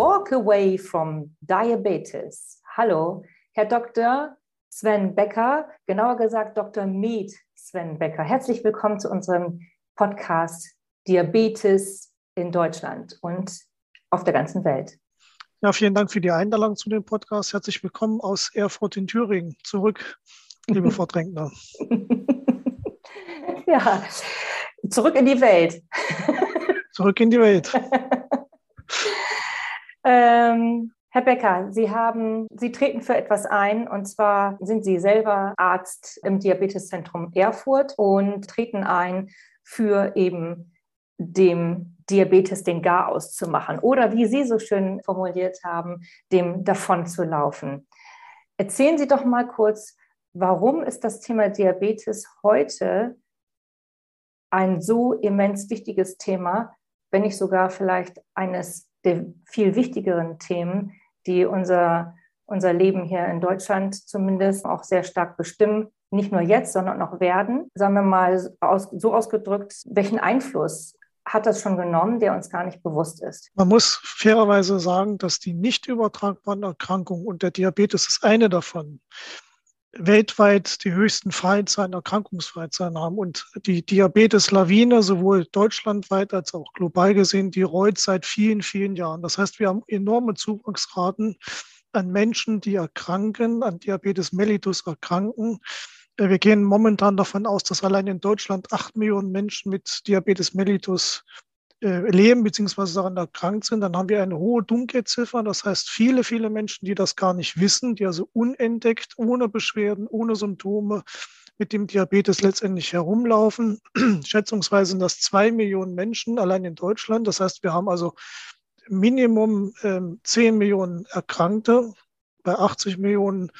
Walk away from diabetes. Hallo, Herr Dr. Sven Becker, genauer gesagt Dr. Med Sven Becker. Herzlich willkommen zu unserem Podcast Diabetes in Deutschland und auf der ganzen Welt. Ja, vielen Dank für die Einladung zu dem Podcast. Herzlich willkommen aus Erfurt in Thüringen zurück, liebe Frau Drängner. ja, zurück in die Welt. zurück in die Welt. ähm, Herr Becker, Sie haben, Sie treten für etwas ein und zwar sind Sie selber Arzt im Diabeteszentrum Erfurt und treten ein für eben dem Diabetes den Garaus zu machen oder wie Sie so schön formuliert haben, dem davon zu laufen. Erzählen Sie doch mal kurz, warum ist das Thema Diabetes heute ein so immens wichtiges Thema, wenn nicht sogar vielleicht eines der viel wichtigeren Themen, die unser, unser Leben hier in Deutschland zumindest auch sehr stark bestimmen. Nicht nur jetzt, sondern auch werden. Sagen wir mal aus, so ausgedrückt, welchen Einfluss hat das schon genommen, der uns gar nicht bewusst ist. Man muss fairerweise sagen, dass die nicht übertragbaren Erkrankungen und der Diabetes ist eine davon weltweit die höchsten Freizahlen, Erkrankungsfreizahlen haben. Und die Diabetes-Lawine, sowohl deutschlandweit als auch global gesehen, die rollt seit vielen, vielen Jahren. Das heißt, wir haben enorme Zuwachsraten an Menschen, die erkranken, an Diabetes mellitus erkranken. Äh, wir gehen momentan davon aus, dass allein in Deutschland acht Millionen Menschen mit Diabetes mellitus leben bzw. daran erkrankt sind, dann haben wir eine hohe Dunkelziffer. Das heißt, viele, viele Menschen, die das gar nicht wissen, die also unentdeckt, ohne Beschwerden, ohne Symptome mit dem Diabetes letztendlich herumlaufen. Schätzungsweise sind das zwei Millionen Menschen allein in Deutschland. Das heißt, wir haben also Minimum ähm, 10 Millionen Erkrankte bei 80 Millionen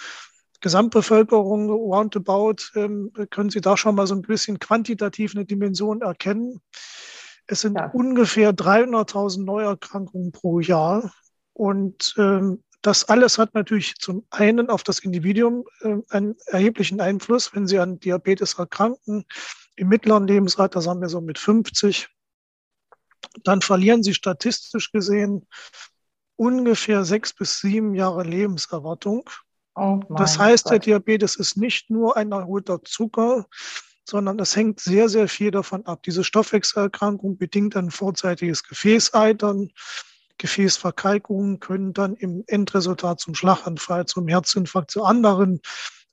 Gesamtbevölkerung roundabout. Ähm, können Sie da schon mal so ein bisschen quantitativ eine Dimension erkennen? Es sind ja. ungefähr 300.000 Neuerkrankungen pro Jahr. Und ähm, das alles hat natürlich zum einen auf das Individuum äh, einen erheblichen Einfluss. Wenn Sie an Diabetes erkranken, im mittleren Lebensalter, sagen wir so mit 50, dann verlieren Sie statistisch gesehen ungefähr sechs bis sieben Jahre Lebenserwartung. Oh das heißt, Gott. der Diabetes ist nicht nur ein erholter Zucker, sondern es hängt sehr, sehr viel davon ab. Diese Stoffwechselerkrankung bedingt ein vorzeitiges Gefäßeitern. Gefäßverkalkungen können dann im Endresultat zum Schlaganfall, zum Herzinfarkt, zu anderen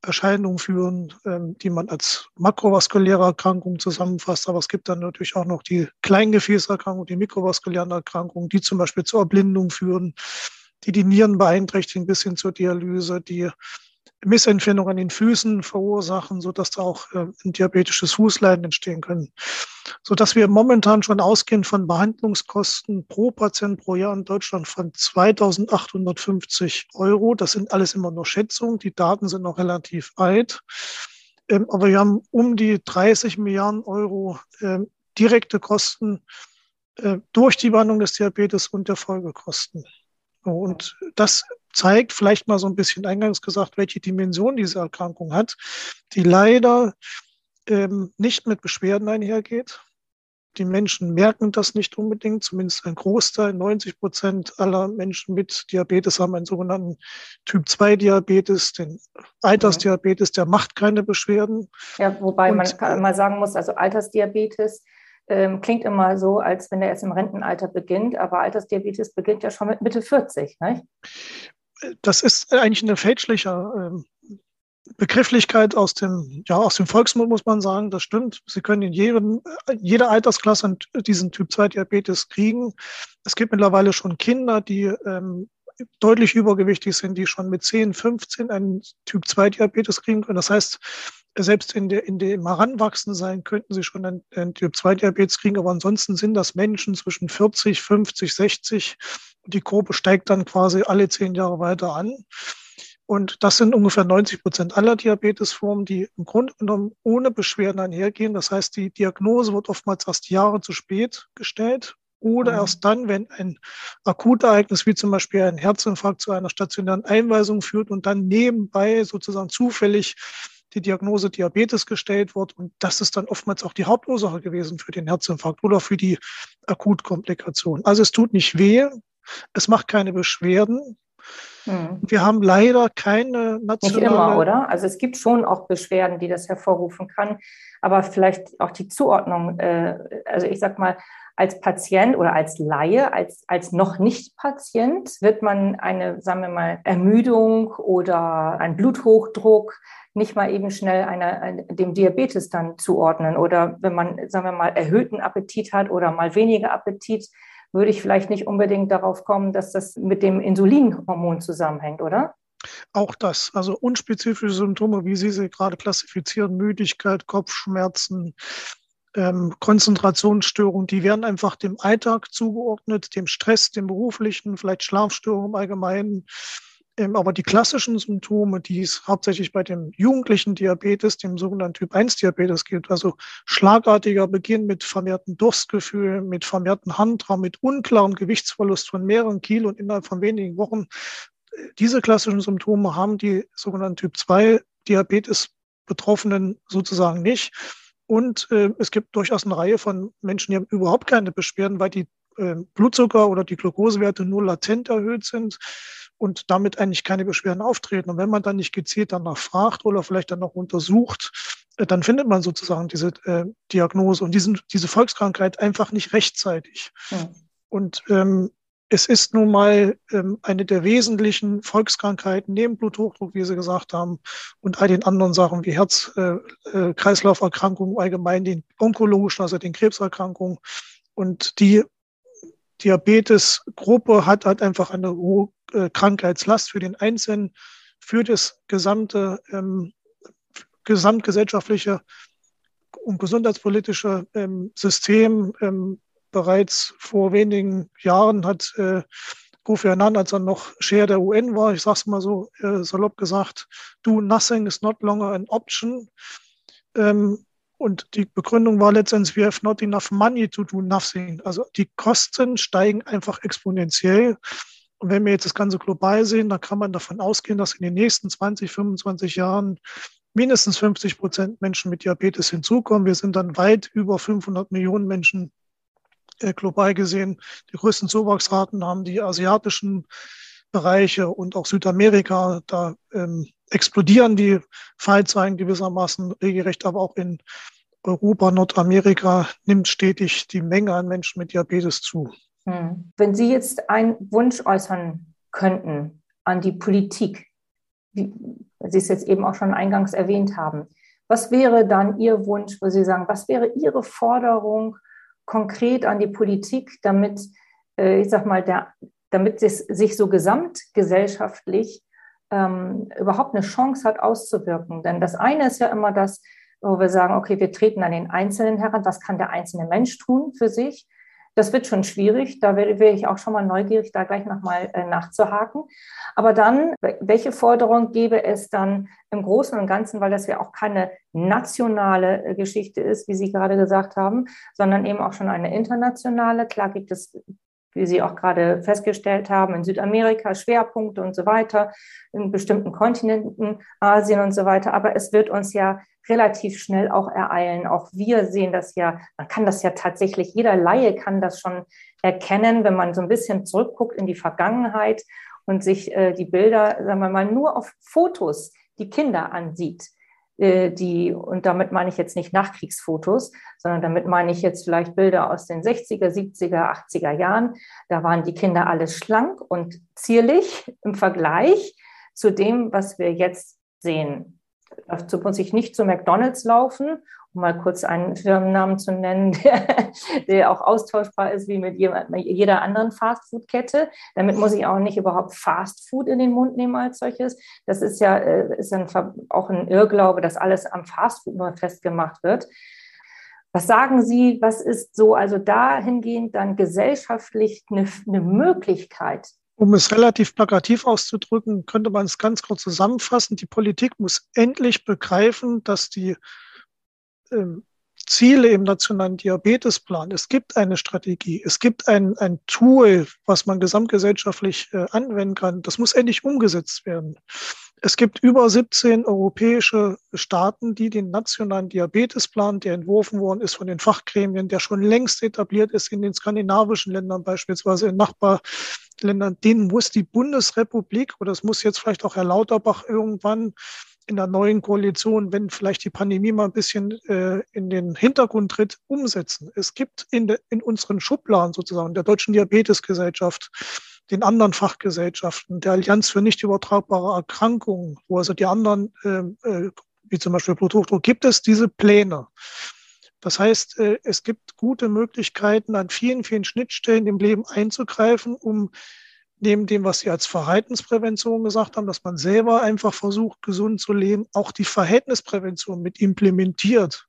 Erscheinungen führen, ähm, die man als makrovaskuläre Erkrankung zusammenfasst. Aber es gibt dann natürlich auch noch die Kleingefäßerkrankungen, die mikrovaskulären Erkrankungen, die zum Beispiel zur Erblindung führen, die die Nieren beeinträchtigen bis hin zur Dialyse, die Missempfindungen an den Füßen verursachen, sodass da auch äh, ein diabetisches Fußleiden entstehen können. Sodass wir momentan schon ausgehen von Behandlungskosten pro Patient pro Jahr in Deutschland von 2850 Euro. Das sind alles immer nur Schätzungen. Die Daten sind noch relativ alt. Ähm, aber wir haben um die 30 Milliarden Euro äh, direkte Kosten äh, durch die Behandlung des Diabetes und der Folgekosten. Und das zeigt vielleicht mal so ein bisschen eingangs gesagt, welche Dimension diese Erkrankung hat, die leider ähm, nicht mit Beschwerden einhergeht. Die Menschen merken das nicht unbedingt, zumindest ein Großteil, 90 Prozent aller Menschen mit Diabetes haben einen sogenannten Typ-2-Diabetes, den Altersdiabetes, der macht keine Beschwerden. Ja, wobei Und, man mal sagen muss, also Altersdiabetes ähm, klingt immer so, als wenn er erst im Rentenalter beginnt, aber Altersdiabetes beginnt ja schon mit Mitte 40, nicht? Das ist eigentlich eine fälschliche ähm, Begrifflichkeit aus dem, ja, aus dem Volksmund, muss man sagen. Das stimmt. Sie können in jedem, jeder Altersklasse diesen Typ 2 Diabetes kriegen. Es gibt mittlerweile schon Kinder, die ähm, deutlich übergewichtig sind, die schon mit 10, 15 einen Typ 2 Diabetes kriegen können. Das heißt, selbst in, der, in dem Heranwachsensein könnten sie schon einen, einen Typ-2-Diabetes kriegen, aber ansonsten sind das Menschen zwischen 40, 50, 60. Die Gruppe steigt dann quasi alle zehn Jahre weiter an. Und das sind ungefähr 90 Prozent aller Diabetesformen, die im Grunde genommen ohne Beschwerden einhergehen. Das heißt, die Diagnose wird oftmals erst Jahre zu spät gestellt oder mhm. erst dann, wenn ein Akutereignis wie zum Beispiel ein Herzinfarkt zu einer stationären Einweisung führt und dann nebenbei sozusagen zufällig die Diagnose Diabetes gestellt wird. Und das ist dann oftmals auch die Hauptursache gewesen für den Herzinfarkt oder für die Akutkomplikation. Also es tut nicht weh, es macht keine Beschwerden. Hm. Wir haben leider keine nationale. Nicht immer, oder? Also es gibt schon auch Beschwerden, die das hervorrufen kann, aber vielleicht auch die Zuordnung. Äh, also ich sag mal, als Patient oder als Laie, als, als noch nicht Patient, wird man eine, sagen wir mal, Ermüdung oder ein Bluthochdruck nicht mal eben schnell einer, dem Diabetes dann zuordnen. Oder wenn man, sagen wir mal, erhöhten Appetit hat oder mal weniger Appetit, würde ich vielleicht nicht unbedingt darauf kommen, dass das mit dem Insulinhormon zusammenhängt, oder? Auch das, also unspezifische Symptome, wie Sie sie gerade klassifizieren, Müdigkeit, Kopfschmerzen, ähm, Konzentrationsstörungen, die werden einfach dem Alltag zugeordnet, dem Stress, dem beruflichen, vielleicht Schlafstörungen im Allgemeinen. Ähm, aber die klassischen Symptome, die es hauptsächlich bei dem jugendlichen Diabetes, dem sogenannten Typ-1-Diabetes gibt, also schlagartiger Beginn mit vermehrten Durstgefühlen, mit vermehrten Handraum, mit unklarem Gewichtsverlust von mehreren Kilo und innerhalb von wenigen Wochen, diese klassischen Symptome haben die sogenannten Typ-2-Diabetes-Betroffenen sozusagen nicht. Und äh, es gibt durchaus eine Reihe von Menschen, die haben überhaupt keine Beschwerden, weil die äh, Blutzucker oder die Glukosewerte nur latent erhöht sind und damit eigentlich keine Beschwerden auftreten. Und wenn man dann nicht gezielt danach fragt oder vielleicht dann noch untersucht, äh, dann findet man sozusagen diese äh, Diagnose und diesen, diese Volkskrankheit einfach nicht rechtzeitig. Ja. Und ähm, es ist nun mal ähm, eine der wesentlichen Volkskrankheiten neben Bluthochdruck, wie Sie gesagt haben, und all den anderen Sachen wie Herz-Kreislauf-Erkrankungen äh, äh allgemein, den onkologischen, also den Krebserkrankungen. Und die Diabetesgruppe hat halt einfach eine hohe äh, Krankheitslast für den Einzelnen, für das gesamte ähm, gesamtgesellschaftliche und gesundheitspolitische ähm, System ähm, bereits vor wenigen Jahren hat äh, Kofi Annan, als er noch Chair der UN war, ich sage es mal so äh, salopp gesagt, do nothing is not longer an option. Ähm, und die Begründung war letztendlich, we have not enough money to do nothing. Also die Kosten steigen einfach exponentiell. Und wenn wir jetzt das Ganze global sehen, dann kann man davon ausgehen, dass in den nächsten 20, 25 Jahren mindestens 50 Prozent Menschen mit Diabetes hinzukommen. Wir sind dann weit über 500 Millionen Menschen global gesehen. Die größten Zuwachsraten haben die asiatischen Bereiche und auch Südamerika. Da ähm, explodieren die Fallzahlen gewissermaßen regelrecht, aber auch in Europa, Nordamerika nimmt stetig die Menge an Menschen mit Diabetes zu. Hm. Wenn Sie jetzt einen Wunsch äußern könnten an die Politik, wie Sie es jetzt eben auch schon eingangs erwähnt haben, was wäre dann Ihr Wunsch, wo Sie sagen, was wäre Ihre Forderung konkret an die Politik, damit, äh, ich sag mal, der, damit es sich so gesamtgesellschaftlich ähm, überhaupt eine Chance hat auszuwirken. Denn das eine ist ja immer das, wo wir sagen, okay, wir treten an den Einzelnen heran. Was kann der einzelne Mensch tun für sich? Das wird schon schwierig. Da wäre ich auch schon mal neugierig, da gleich nochmal äh, nachzuhaken. Aber dann, welche Forderung gäbe es dann im Großen und Ganzen, weil das ja auch keine nationale äh, Geschichte ist, wie Sie gerade gesagt haben, sondern eben auch schon eine internationale. Klar gibt es wie Sie auch gerade festgestellt haben, in Südamerika Schwerpunkte und so weiter, in bestimmten Kontinenten, Asien und so weiter. Aber es wird uns ja relativ schnell auch ereilen. Auch wir sehen das ja, man kann das ja tatsächlich, jeder Laie kann das schon erkennen, wenn man so ein bisschen zurückguckt in die Vergangenheit und sich äh, die Bilder, sagen wir mal, nur auf Fotos die Kinder ansieht. Äh, die, und damit meine ich jetzt nicht Nachkriegsfotos, sondern damit meine ich jetzt vielleicht Bilder aus den 60er, 70er, 80er Jahren. Da waren die Kinder alle schlank und zierlich im Vergleich zu dem, was wir jetzt sehen Dazu muss ich nicht zu McDonald's laufen, um mal kurz einen Firmennamen zu nennen, der, der auch austauschbar ist wie mit jeder anderen Fastfood-Kette. Damit muss ich auch nicht überhaupt Fastfood in den Mund nehmen als solches. Das ist ja äh, ist ein, auch ein Irrglaube, dass alles am Fastfood nur festgemacht wird. Was sagen Sie, was ist so, also dahingehend dann gesellschaftlich eine, eine Möglichkeit, um es relativ plakativ auszudrücken, könnte man es ganz kurz zusammenfassen. Die Politik muss endlich begreifen, dass die ähm, Ziele im nationalen Diabetesplan, es gibt eine Strategie, es gibt ein, ein Tool, was man gesamtgesellschaftlich äh, anwenden kann. Das muss endlich umgesetzt werden. Es gibt über 17 europäische Staaten, die den nationalen Diabetesplan, der entworfen worden ist von den Fachgremien, der schon längst etabliert ist in den skandinavischen Ländern, beispielsweise in Nachbarländern, den muss die Bundesrepublik oder es muss jetzt vielleicht auch Herr Lauterbach irgendwann in der neuen Koalition, wenn vielleicht die Pandemie mal ein bisschen äh, in den Hintergrund tritt, umsetzen. Es gibt in, de, in unseren Schubladen sozusagen der Deutschen Diabetesgesellschaft den anderen Fachgesellschaften, der Allianz für nicht übertragbare Erkrankungen, wo also die anderen, äh, äh, wie zum Beispiel Bluthochdruck, gibt es diese Pläne. Das heißt, äh, es gibt gute Möglichkeiten, an vielen, vielen Schnittstellen im Leben einzugreifen, um neben dem, was Sie als Verhaltensprävention gesagt haben, dass man selber einfach versucht, gesund zu leben, auch die Verhältnisprävention mit implementiert.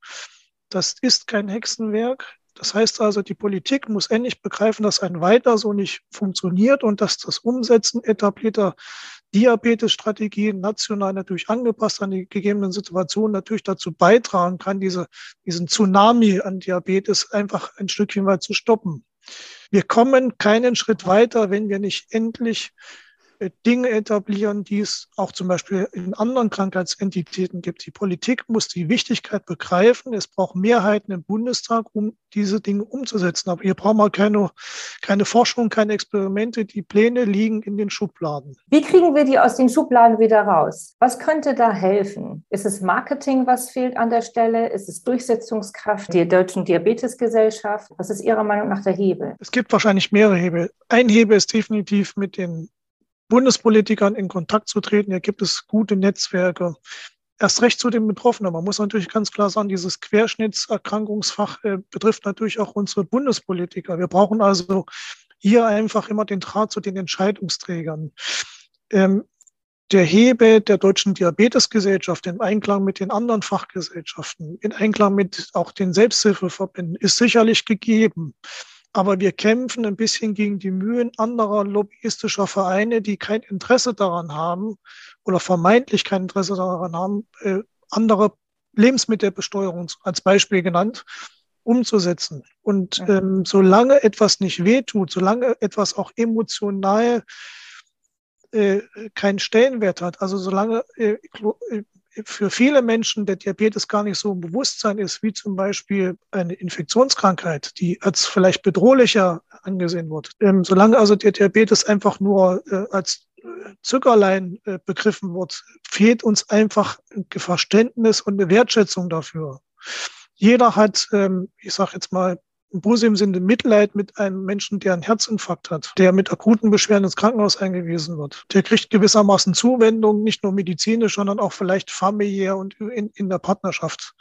Das ist kein Hexenwerk. Das heißt also, die Politik muss endlich begreifen, dass ein Weiter so nicht funktioniert und dass das Umsetzen etablierter Diabetesstrategien national natürlich angepasst an die gegebenen Situationen natürlich dazu beitragen kann, diese, diesen Tsunami an Diabetes einfach ein Stückchen weit zu stoppen. Wir kommen keinen Schritt weiter, wenn wir nicht endlich Dinge etablieren, die es auch zum Beispiel in anderen Krankheitsentitäten gibt. Die Politik muss die Wichtigkeit begreifen. Es braucht Mehrheiten im Bundestag, um diese Dinge umzusetzen. Aber hier brauchen wir keine, keine Forschung, keine Experimente. Die Pläne liegen in den Schubladen. Wie kriegen wir die aus den Schubladen wieder raus? Was könnte da helfen? Ist es Marketing, was fehlt an der Stelle? Ist es Durchsetzungskraft der Deutschen Diabetesgesellschaft? Was ist Ihrer Meinung nach der Hebel? Es gibt wahrscheinlich mehrere Hebel. Ein Hebel ist definitiv mit den Bundespolitikern in Kontakt zu treten. Hier gibt es gute Netzwerke. Erst recht zu den Betroffenen. Man muss natürlich ganz klar sagen, dieses Querschnittserkrankungsfach äh, betrifft natürlich auch unsere Bundespolitiker. Wir brauchen also hier einfach immer den Draht zu den Entscheidungsträgern. Ähm, der Hebe der Deutschen Diabetesgesellschaft im Einklang mit den anderen Fachgesellschaften, in Einklang mit auch den Selbsthilfeverbänden ist sicherlich gegeben. Aber wir kämpfen ein bisschen gegen die Mühen anderer lobbyistischer Vereine, die kein Interesse daran haben oder vermeintlich kein Interesse daran haben, äh, andere Lebensmittelbesteuerung als Beispiel genannt, umzusetzen. Und ähm, solange etwas nicht wehtut, solange etwas auch emotional äh, keinen Stellenwert hat, also solange äh, äh für viele Menschen der Diabetes gar nicht so ein Bewusstsein ist, wie zum Beispiel eine Infektionskrankheit, die als vielleicht bedrohlicher angesehen wird. Ähm, solange also der Diabetes einfach nur äh, als äh, Zuckerlein äh, begriffen wird, fehlt uns einfach ein Verständnis und eine Wertschätzung dafür. Jeder hat, ähm, ich sage jetzt mal, im positiven Sinne Mitleid mit einem Menschen, der einen Herzinfarkt hat, der mit akuten Beschwerden ins Krankenhaus eingewiesen wird. Der kriegt gewissermaßen Zuwendung, nicht nur medizinisch, sondern auch vielleicht familiär und in, in der Partnerschaft.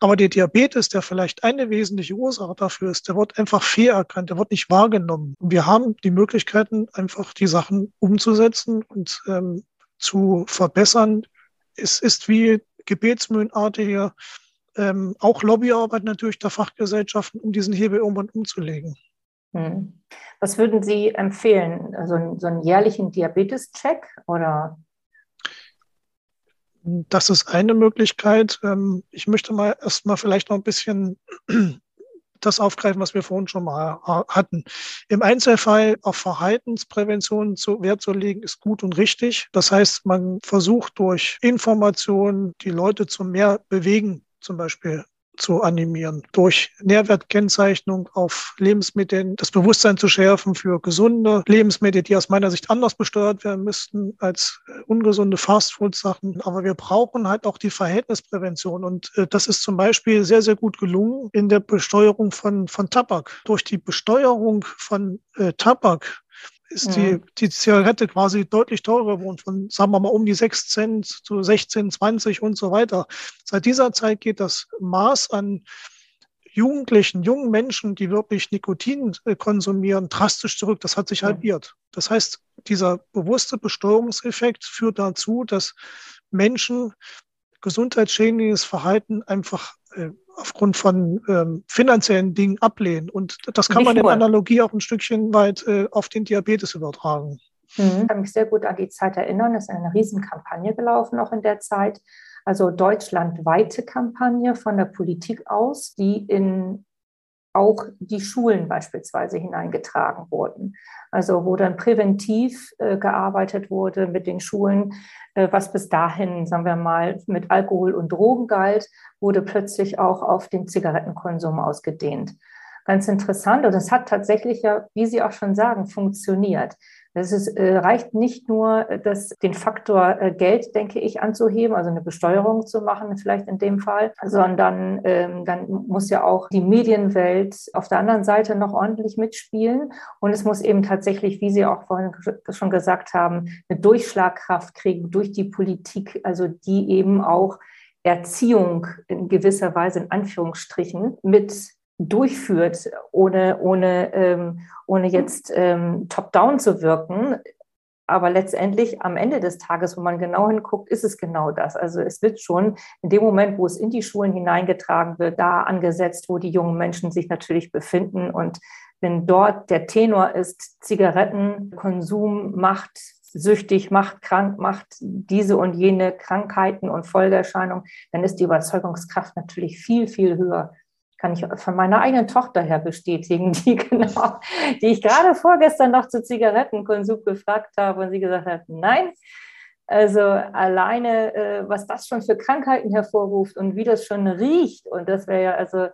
Aber der Diabetes, der vielleicht eine wesentliche Ursache dafür ist, der wird einfach fair erkannt, der wird nicht wahrgenommen. Wir haben die Möglichkeiten, einfach die Sachen umzusetzen und ähm, zu verbessern. Es ist wie gebetsmühlenartige ähm, auch Lobbyarbeit natürlich der Fachgesellschaften, um diesen Hebel irgendwann umzulegen. Hm. Was würden Sie empfehlen? Also so einen jährlichen Diabetes-Check oder? Das ist eine Möglichkeit. Ähm, ich möchte mal erstmal vielleicht noch ein bisschen das aufgreifen, was wir vorhin schon mal hatten. Im Einzelfall auf Verhaltensprävention zu Wert zu legen, ist gut und richtig. Das heißt, man versucht durch Informationen die Leute zu mehr bewegen zum Beispiel zu animieren, durch Nährwertkennzeichnung auf Lebensmitteln das Bewusstsein zu schärfen für gesunde Lebensmittel, die aus meiner Sicht anders besteuert werden müssten als äh, ungesunde Fastfood-Sachen. Aber wir brauchen halt auch die Verhältnisprävention und äh, das ist zum Beispiel sehr, sehr gut gelungen in der Besteuerung von, von Tabak. Durch die Besteuerung von äh, Tabak ist die, mhm. die Zigarette quasi deutlich teurer geworden, von, sagen wir mal, um die 6 Cent zu 16, 20 und so weiter. Seit dieser Zeit geht das Maß an Jugendlichen, jungen Menschen, die wirklich Nikotin äh, konsumieren, drastisch zurück. Das hat sich halbiert. Das heißt, dieser bewusste Besteuerungseffekt führt dazu, dass Menschen gesundheitsschädliches Verhalten einfach äh, aufgrund von ähm, finanziellen Dingen ablehnen. Und das kann Nicht man in Analogie auch ein Stückchen weit äh, auf den Diabetes übertragen. Mhm. Ich kann mich sehr gut an die Zeit erinnern. Es ist eine Riesenkampagne gelaufen auch in der Zeit. Also deutschlandweite Kampagne von der Politik aus, die in auch die Schulen beispielsweise hineingetragen wurden. Also wo dann präventiv äh, gearbeitet wurde mit den Schulen, äh, was bis dahin, sagen wir mal, mit Alkohol und Drogen galt, wurde plötzlich auch auf den Zigarettenkonsum ausgedehnt. Ganz interessant und es hat tatsächlich ja, wie Sie auch schon sagen, funktioniert. Es ist, äh, reicht nicht nur, äh, das, den Faktor äh, Geld, denke ich, anzuheben, also eine Besteuerung zu machen, vielleicht in dem Fall, sondern ähm, dann muss ja auch die Medienwelt auf der anderen Seite noch ordentlich mitspielen. Und es muss eben tatsächlich, wie Sie auch vorhin schon gesagt haben, eine Durchschlagkraft kriegen durch die Politik, also die eben auch Erziehung in gewisser Weise in Anführungsstrichen mit durchführt, ohne, ohne, ähm, ohne jetzt ähm, top-down zu wirken. Aber letztendlich am Ende des Tages, wo man genau hinguckt, ist es genau das. Also es wird schon in dem Moment, wo es in die Schulen hineingetragen wird, da angesetzt, wo die jungen Menschen sich natürlich befinden. Und wenn dort der Tenor ist, Zigarettenkonsum macht süchtig, macht krank, macht diese und jene Krankheiten und Folgeerscheinungen, dann ist die Überzeugungskraft natürlich viel, viel höher kann ich von meiner eigenen Tochter her bestätigen, die genau, die ich gerade vorgestern noch zu Zigarettenkonsum gefragt habe und sie gesagt hat, nein. Also alleine, äh, was das schon für Krankheiten hervorruft und wie das schon riecht. Und das wäre ja also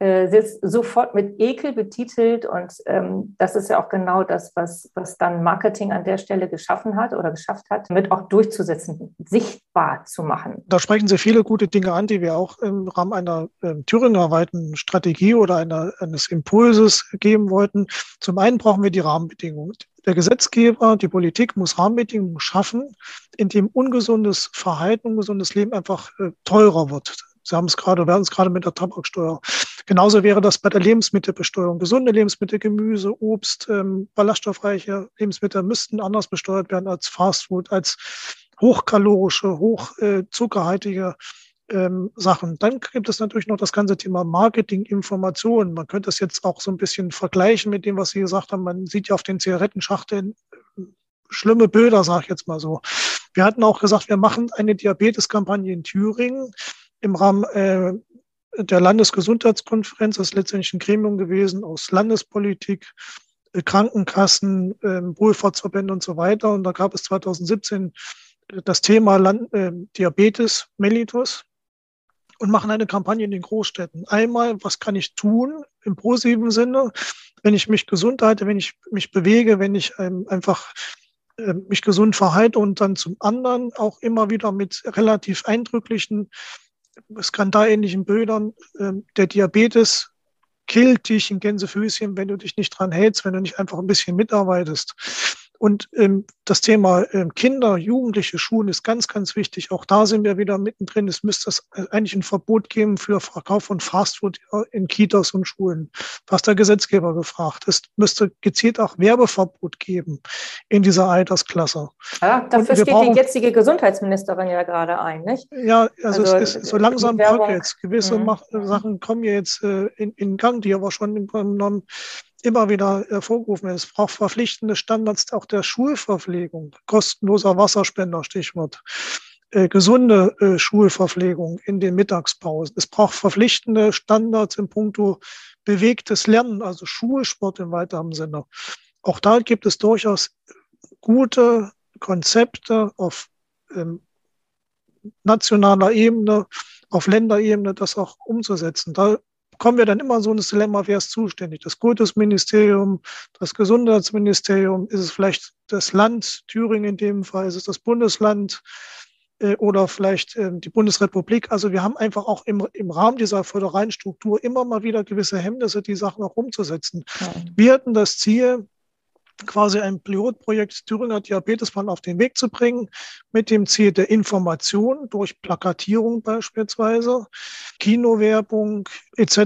äh, sofort mit Ekel betitelt. Und ähm, das ist ja auch genau das, was, was dann Marketing an der Stelle geschaffen hat oder geschafft hat, mit auch durchzusetzen, sichtbar zu machen. Da sprechen Sie viele gute Dinge an, die wir auch im Rahmen einer äh, Thüringerweiten Strategie oder einer, eines Impulses geben wollten. Zum einen brauchen wir die Rahmenbedingungen. Der Gesetzgeber, die Politik muss Rahmenbedingungen schaffen, in dem ungesundes Verhalten, ungesundes Leben einfach äh, teurer wird. Sie haben es gerade, werden es gerade mit der Tabaksteuer. Genauso wäre das bei der Lebensmittelbesteuerung. Gesunde Lebensmittel, Gemüse, Obst, ähm, ballaststoffreiche Lebensmittel müssten anders besteuert werden als Fastfood, als hochkalorische, hochzuckerhaltige äh, ähm, Sachen. Dann gibt es natürlich noch das ganze Thema Marketing, Information. Man könnte das jetzt auch so ein bisschen vergleichen mit dem, was Sie gesagt haben. Man sieht ja auf den Zigarettenschachteln äh, schlimme Bilder, sage ich jetzt mal so. Wir hatten auch gesagt, wir machen eine Diabeteskampagne in Thüringen im Rahmen äh, der Landesgesundheitskonferenz, das ist letztendlich ein Gremium gewesen aus Landespolitik, äh, Krankenkassen, äh, Wohlfahrtsverbände und so weiter. Und da gab es 2017 äh, das Thema Land, äh, Diabetes mellitus und machen eine Kampagne in den Großstädten. Einmal, was kann ich tun im positiven Sinne, wenn ich mich gesund halte, wenn ich mich bewege, wenn ich ähm, einfach äh, mich gesund verhalte und dann zum anderen auch immer wieder mit relativ eindrücklichen skandalähnlichen Bildern, äh, der Diabetes killt dich in Gänsefüßchen, wenn du dich nicht dran hältst, wenn du nicht einfach ein bisschen mitarbeitest. Und ähm, das Thema ähm, Kinder, Jugendliche, Schulen ist ganz, ganz wichtig. Auch da sind wir wieder mittendrin. Es müsste es äh, eigentlich ein Verbot geben für Verkauf von Fastfood in Kitas und Schulen. Was der Gesetzgeber gefragt. Es müsste gezielt auch Werbeverbot geben in dieser Altersklasse. Ja, dafür steht brauchen, die jetzige Gesundheitsministerin ja gerade ein, nicht? Ja, also, also es ist so langsam jetzt. Gewisse mhm. Sachen kommen jetzt äh, in, in Gang, die aber schon im Grunde genommen immer wieder hervorgerufen werden. Es braucht verpflichtende Standards auch der Schulverpflegung, kostenloser Wasserspender, Stichwort. Äh, gesunde äh, Schulverpflegung in den Mittagspausen. Es braucht verpflichtende Standards im Punkto bewegtes Lernen, also Schulsport im weiteren Sinne. Auch da gibt es durchaus gute Konzepte auf ähm, nationaler Ebene, auf Länderebene, das auch umzusetzen. Da kommen wir dann immer so ein Dilemma, wer ist zuständig? Das Kultusministerium, das Gesundheitsministerium, ist es vielleicht das Land, Thüringen in dem Fall, ist es das Bundesland äh, oder vielleicht äh, die Bundesrepublik. Also wir haben einfach auch im, im Rahmen dieser föderalen Struktur immer mal wieder gewisse Hemmnisse, die Sachen auch umzusetzen. Ja. Wir hatten das Ziel, quasi ein Pilotprojekt Thüringer Diabetesplan auf den Weg zu bringen, mit dem Ziel der Information durch Plakatierung beispielsweise, Kinowerbung etc.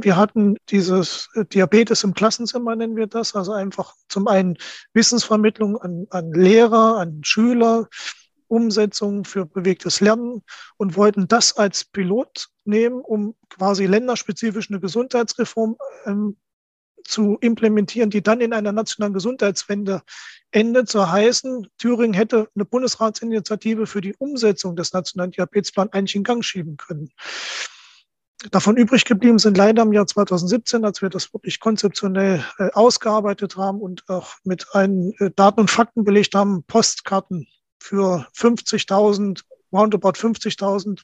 Wir hatten dieses Diabetes im Klassenzimmer, nennen wir das, also einfach zum einen Wissensvermittlung an, an Lehrer, an Schüler, Umsetzung für bewegtes Lernen und wollten das als Pilot nehmen, um quasi länderspezifisch eine Gesundheitsreform ähm, zu implementieren, die dann in einer nationalen Gesundheitswende endet, so heißen, Thüringen hätte eine Bundesratsinitiative für die Umsetzung des nationalen Diabetesplans eigentlich in Gang schieben können. Davon übrig geblieben sind leider im Jahr 2017, als wir das wirklich konzeptionell äh, ausgearbeitet haben und auch mit einen äh, Daten und Fakten belegt haben, Postkarten für 50.000 roundabout 50.000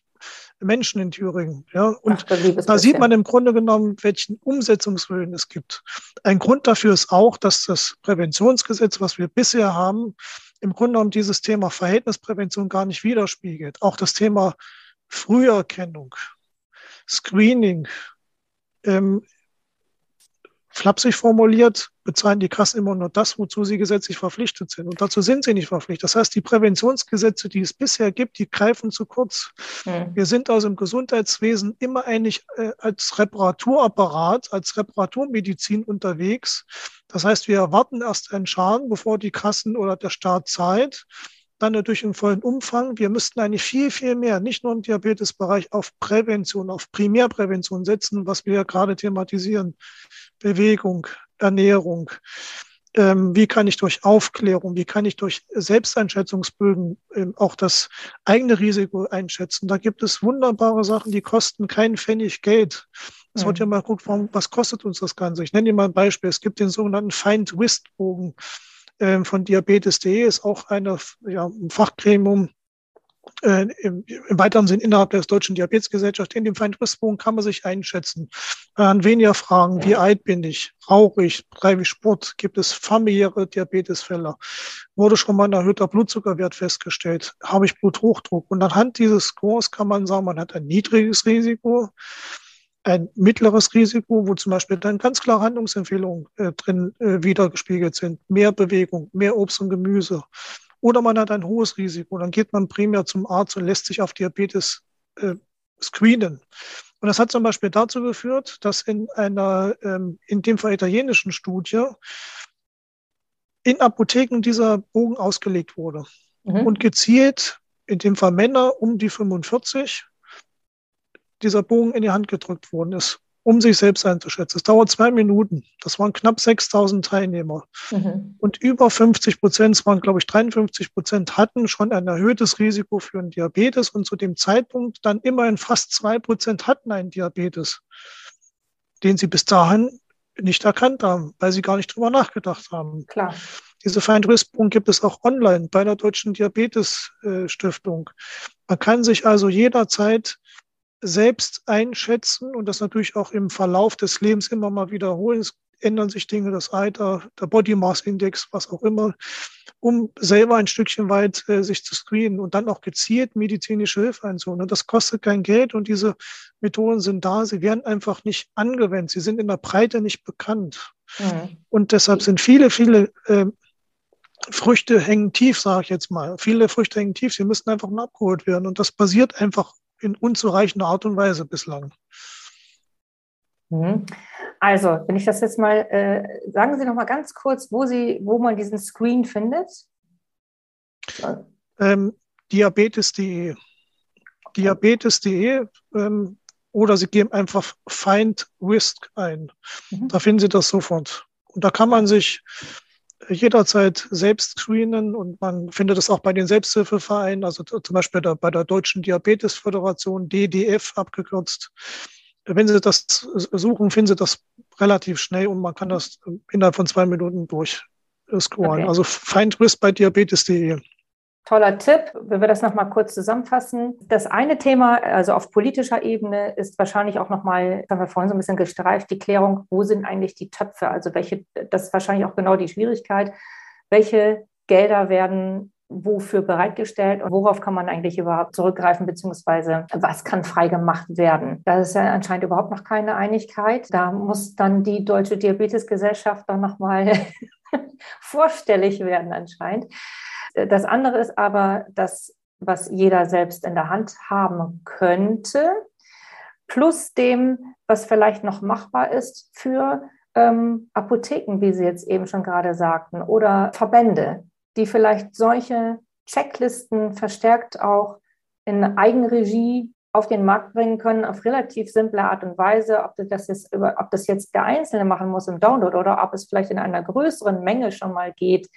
Menschen in Thüringen. Ja, und Ach, da sieht man im Grunde genommen, welchen Umsetzungswillen es gibt. Ein Grund dafür ist auch, dass das Präventionsgesetz, was wir bisher haben, im Grunde genommen dieses Thema Verhältnisprävention gar nicht widerspiegelt. Auch das Thema Früherkennung, Screening, ähm, flapsig formuliert, bezahlen die Kassen immer nur das, wozu sie gesetzlich verpflichtet sind. Und dazu sind sie nicht verpflichtet. Das heißt, die Präventionsgesetze, die es bisher gibt, die greifen zu kurz. Mhm. Wir sind also im Gesundheitswesen immer eigentlich äh, als Reparaturapparat, als Reparaturmedizin unterwegs. Das heißt, wir erwarten erst einen Schaden, bevor die Kassen oder der Staat zahlt dann natürlich im vollen Umfang. Wir müssten eigentlich viel, viel mehr, nicht nur im Diabetesbereich, auf Prävention, auf Primärprävention setzen, was wir ja gerade thematisieren. Bewegung, Ernährung. Ähm, wie kann ich durch Aufklärung, wie kann ich durch Selbsteinschätzungsbögen ähm, auch das eigene Risiko einschätzen? Da gibt es wunderbare Sachen, die kosten keinen Pfennig Geld. Es wird ja mal gut, was kostet uns das Ganze? Ich nenne dir mal ein Beispiel. Es gibt den sogenannten Find-Wist-Bogen äh, von Diabetes.de, ist auch eine, ja, ein Fachgremium, äh, im, im, weiteren Sinn innerhalb der Deutschen Diabetesgesellschaft. In dem Feinrissbogen kann man sich einschätzen. An weniger Fragen, wie alt bin ich, rauche ich, treibe ich Sport, gibt es familiäre Diabetesfälle, wurde schon mal ein erhöhter Blutzuckerwert festgestellt, habe ich Bluthochdruck. Und anhand dieses Scores kann man sagen, man hat ein niedriges Risiko, ein mittleres Risiko, wo zum Beispiel dann ganz klare Handlungsempfehlungen äh, drin äh, wiedergespiegelt sind. Mehr Bewegung, mehr Obst und Gemüse, oder man hat ein hohes Risiko. Dann geht man primär zum Arzt und lässt sich auf Diabetes äh, screenen. Und das hat zum Beispiel dazu geführt, dass in einer, ähm, in dem Fall italienischen Studie, in Apotheken dieser Bogen ausgelegt wurde. Mhm. Und gezielt, in dem Fall Männer um die 45, dieser Bogen in die Hand gedrückt worden ist um sich selbst einzuschätzen. Es dauert zwei Minuten. Das waren knapp 6000 Teilnehmer. Mhm. Und über 50 Prozent, es waren glaube ich 53 Prozent, hatten schon ein erhöhtes Risiko für einen Diabetes und zu dem Zeitpunkt dann immerhin fast zwei Prozent hatten einen Diabetes, den sie bis dahin nicht erkannt haben, weil sie gar nicht drüber nachgedacht haben. Klar. Diese Feinrispung gibt es auch online bei der Deutschen Diabetes Stiftung. Man kann sich also jederzeit selbst einschätzen und das natürlich auch im Verlauf des Lebens immer mal wiederholen. Es ändern sich Dinge, das Alter, der Body Mass Index, was auch immer, um selber ein Stückchen weit äh, sich zu screenen und dann auch gezielt medizinische Hilfe einzuholen. Und das kostet kein Geld und diese Methoden sind da, sie werden einfach nicht angewendet, sie sind in der Breite nicht bekannt. Mhm. Und deshalb sind viele, viele äh, Früchte hängen tief, sage ich jetzt mal. Viele Früchte hängen tief, sie müssen einfach nur abgeholt werden. Und das passiert einfach in unzureichender Art und Weise bislang. Mhm. Also, wenn ich das jetzt mal, äh, sagen Sie noch mal ganz kurz, wo Sie, wo man diesen Screen findet. Ähm, Diabetes.de. Diabetes.de ähm, oder Sie geben einfach Find Risk ein. Mhm. Da finden Sie das sofort. Und da kann man sich jederzeit selbst screenen und man findet es auch bei den Selbsthilfevereinen, also zum Beispiel bei der Deutschen Diabetesföderation, DDF abgekürzt. Wenn Sie das suchen, finden Sie das relativ schnell und man kann das innerhalb von zwei Minuten durchscrollen. Okay. Also Find bei diabetes.de. Toller Tipp. Wenn wir das nochmal kurz zusammenfassen. Das eine Thema, also auf politischer Ebene, ist wahrscheinlich auch nochmal, das haben wir vorhin so ein bisschen gestreift, die Klärung, wo sind eigentlich die Töpfe? Also welche, das ist wahrscheinlich auch genau die Schwierigkeit. Welche Gelder werden wofür bereitgestellt und worauf kann man eigentlich überhaupt zurückgreifen, beziehungsweise was kann frei gemacht werden. Da ist ja anscheinend überhaupt noch keine Einigkeit. Da muss dann die Deutsche Diabetesgesellschaft dann nochmal vorstellig werden anscheinend. Das andere ist aber das, was jeder selbst in der Hand haben könnte, plus dem, was vielleicht noch machbar ist für ähm, Apotheken, wie Sie jetzt eben schon gerade sagten, oder Verbände, die vielleicht solche Checklisten verstärkt auch in Eigenregie auf den Markt bringen können, auf relativ simple Art und Weise, ob das, jetzt über, ob das jetzt der Einzelne machen muss im Download oder ob es vielleicht in einer größeren Menge schon mal geht,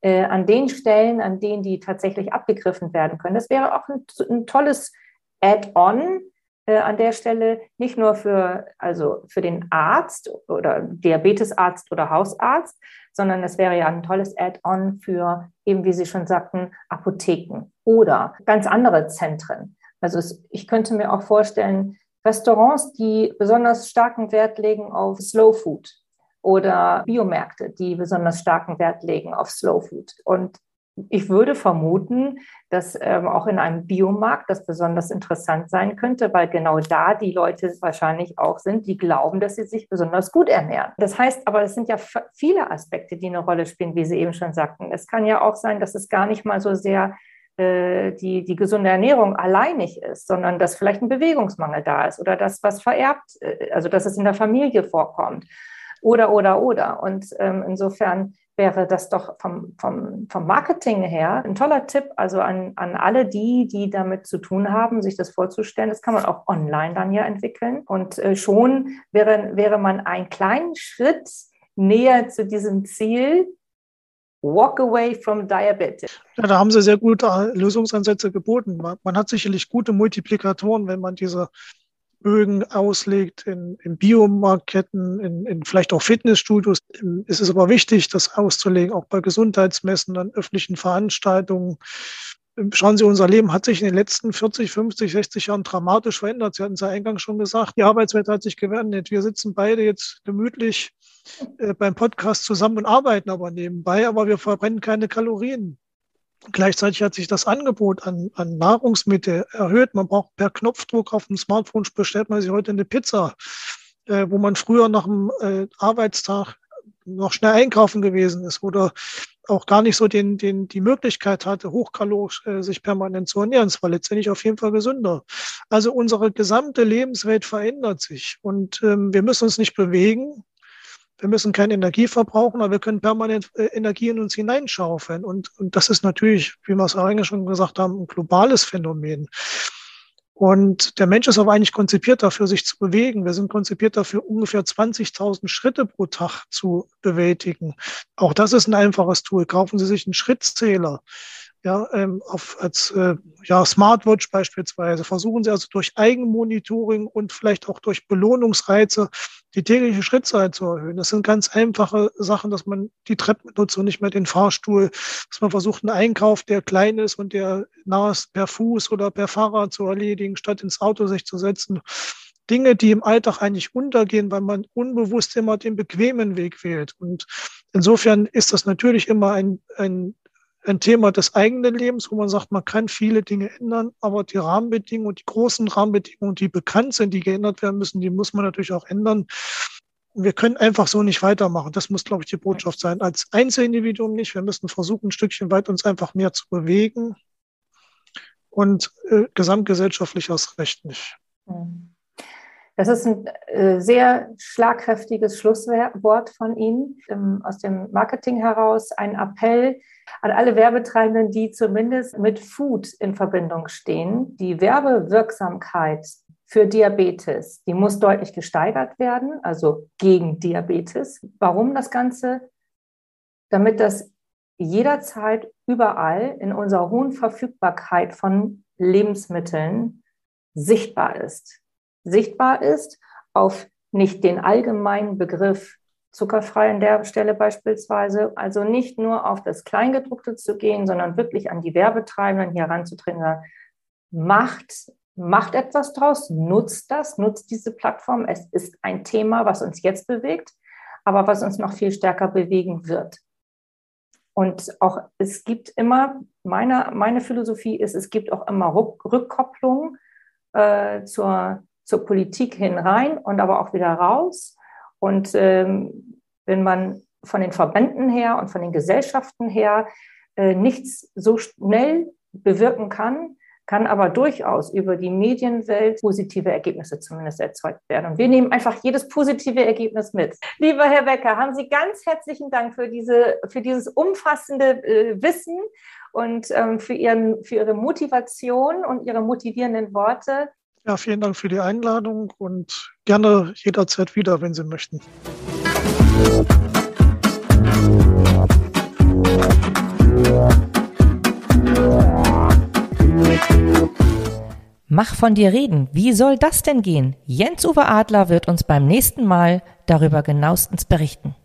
äh, an den Stellen, an denen die tatsächlich abgegriffen werden können. Das wäre auch ein, ein tolles Add-on äh, an der Stelle, nicht nur für, also für den Arzt oder Diabetesarzt oder Hausarzt, sondern es wäre ja ein tolles Add-on für eben, wie Sie schon sagten, Apotheken oder ganz andere Zentren. Also es, ich könnte mir auch vorstellen, Restaurants, die besonders starken Wert legen auf Slow Food oder Biomärkte, die besonders starken Wert legen auf Slow Food. Und ich würde vermuten, dass ähm, auch in einem Biomarkt das besonders interessant sein könnte, weil genau da die Leute wahrscheinlich auch sind, die glauben, dass sie sich besonders gut ernähren. Das heißt aber, es sind ja viele Aspekte, die eine Rolle spielen, wie Sie eben schon sagten. Es kann ja auch sein, dass es gar nicht mal so sehr äh, die, die gesunde Ernährung alleinig ist, sondern dass vielleicht ein Bewegungsmangel da ist oder das, was vererbt, äh, also dass es in der Familie vorkommt oder, oder, oder. Und ähm, insofern wäre das doch vom, vom, vom Marketing her ein toller Tipp, also an, an alle die, die damit zu tun haben, sich das vorzustellen. Das kann man auch online dann ja entwickeln. Und äh, schon wäre, wäre man einen kleinen Schritt näher zu diesem Ziel, Walk away from diabetes. Ja, da haben Sie sehr gute Lösungsansätze geboten. Man, man hat sicherlich gute Multiplikatoren, wenn man diese Bögen auslegt in, in Biomarktketten, in, in vielleicht auch Fitnessstudios. Es ist aber wichtig, das auszulegen, auch bei Gesundheitsmessen, an öffentlichen Veranstaltungen. Schauen Sie, unser Leben hat sich in den letzten 40, 50, 60 Jahren dramatisch verändert. Sie hatten es ja eingangs schon gesagt, die Arbeitswelt hat sich gewendet. Wir sitzen beide jetzt gemütlich äh, beim Podcast zusammen und arbeiten aber nebenbei, aber wir verbrennen keine Kalorien. Gleichzeitig hat sich das Angebot an, an Nahrungsmittel erhöht. Man braucht per Knopfdruck auf dem Smartphone bestellt man sich heute eine Pizza, äh, wo man früher nach dem äh, Arbeitstag noch schnell einkaufen gewesen ist oder auch gar nicht so den, den, die Möglichkeit hatte, hochkalorisch äh, sich permanent zu ernähren. Es war letztendlich auf jeden Fall gesünder. Also unsere gesamte Lebenswelt verändert sich und ähm, wir müssen uns nicht bewegen. Wir müssen keine Energie verbrauchen, aber wir können permanent äh, Energie in uns hineinschaufeln. Und, und das ist natürlich, wie wir es eigentlich schon gesagt haben, ein globales Phänomen. Und der Mensch ist aber eigentlich konzipiert dafür, sich zu bewegen. Wir sind konzipiert dafür, ungefähr 20.000 Schritte pro Tag zu bewältigen. Auch das ist ein einfaches Tool. Kaufen Sie sich einen Schrittzähler ja, ähm, auf, als äh, ja, Smartwatch beispielsweise. Versuchen Sie also durch Eigenmonitoring und vielleicht auch durch Belohnungsreize die tägliche Schrittzahl zu erhöhen. Das sind ganz einfache Sachen, dass man die Treppe nutzt und nicht mehr den Fahrstuhl, dass man versucht, einen Einkauf, der klein ist und der nah ist, per Fuß oder per Fahrrad zu erledigen, statt ins Auto sich zu setzen. Dinge, die im Alltag eigentlich untergehen, weil man unbewusst immer den bequemen Weg wählt. Und insofern ist das natürlich immer ein, ein ein Thema des eigenen Lebens, wo man sagt, man kann viele Dinge ändern, aber die Rahmenbedingungen, die großen Rahmenbedingungen, die bekannt sind, die geändert werden müssen, die muss man natürlich auch ändern. Wir können einfach so nicht weitermachen. Das muss, glaube ich, die Botschaft sein. Als Einzelindividuum nicht. Wir müssen versuchen, ein Stückchen weit uns einfach mehr zu bewegen und äh, gesamtgesellschaftlich aus Recht nicht. Das ist ein äh, sehr schlagkräftiges Schlusswort von Ihnen ähm, aus dem Marketing heraus. Ein Appell, an alle Werbetreibenden, die zumindest mit Food in Verbindung stehen. Die Werbewirksamkeit für Diabetes, die muss deutlich gesteigert werden, also gegen Diabetes. Warum das Ganze? Damit das jederzeit überall in unserer hohen Verfügbarkeit von Lebensmitteln sichtbar ist. Sichtbar ist auf nicht den allgemeinen Begriff zuckerfrei an der Stelle beispielsweise. Also nicht nur auf das Kleingedruckte zu gehen, sondern wirklich an die Werbetreibenden hier heranzutreten. Macht, macht etwas draus, nutzt das, nutzt diese Plattform. Es ist ein Thema, was uns jetzt bewegt, aber was uns noch viel stärker bewegen wird. Und auch es gibt immer, meine, meine Philosophie ist, es gibt auch immer Rückkopplung äh, zur, zur Politik hin rein und aber auch wieder raus. Und ähm, wenn man von den Verbänden her und von den Gesellschaften her äh, nichts so schnell bewirken kann, kann aber durchaus über die Medienwelt positive Ergebnisse zumindest erzeugt werden. Und wir nehmen einfach jedes positive Ergebnis mit. Lieber Herr Becker, haben Sie ganz herzlichen Dank für, diese, für dieses umfassende äh, Wissen und ähm, für, Ihren, für Ihre Motivation und Ihre motivierenden Worte. Ja, vielen Dank für die Einladung und gerne jederzeit wieder, wenn Sie möchten. Mach von dir reden. Wie soll das denn gehen? Jens-Uwe Adler wird uns beim nächsten Mal darüber genauestens berichten.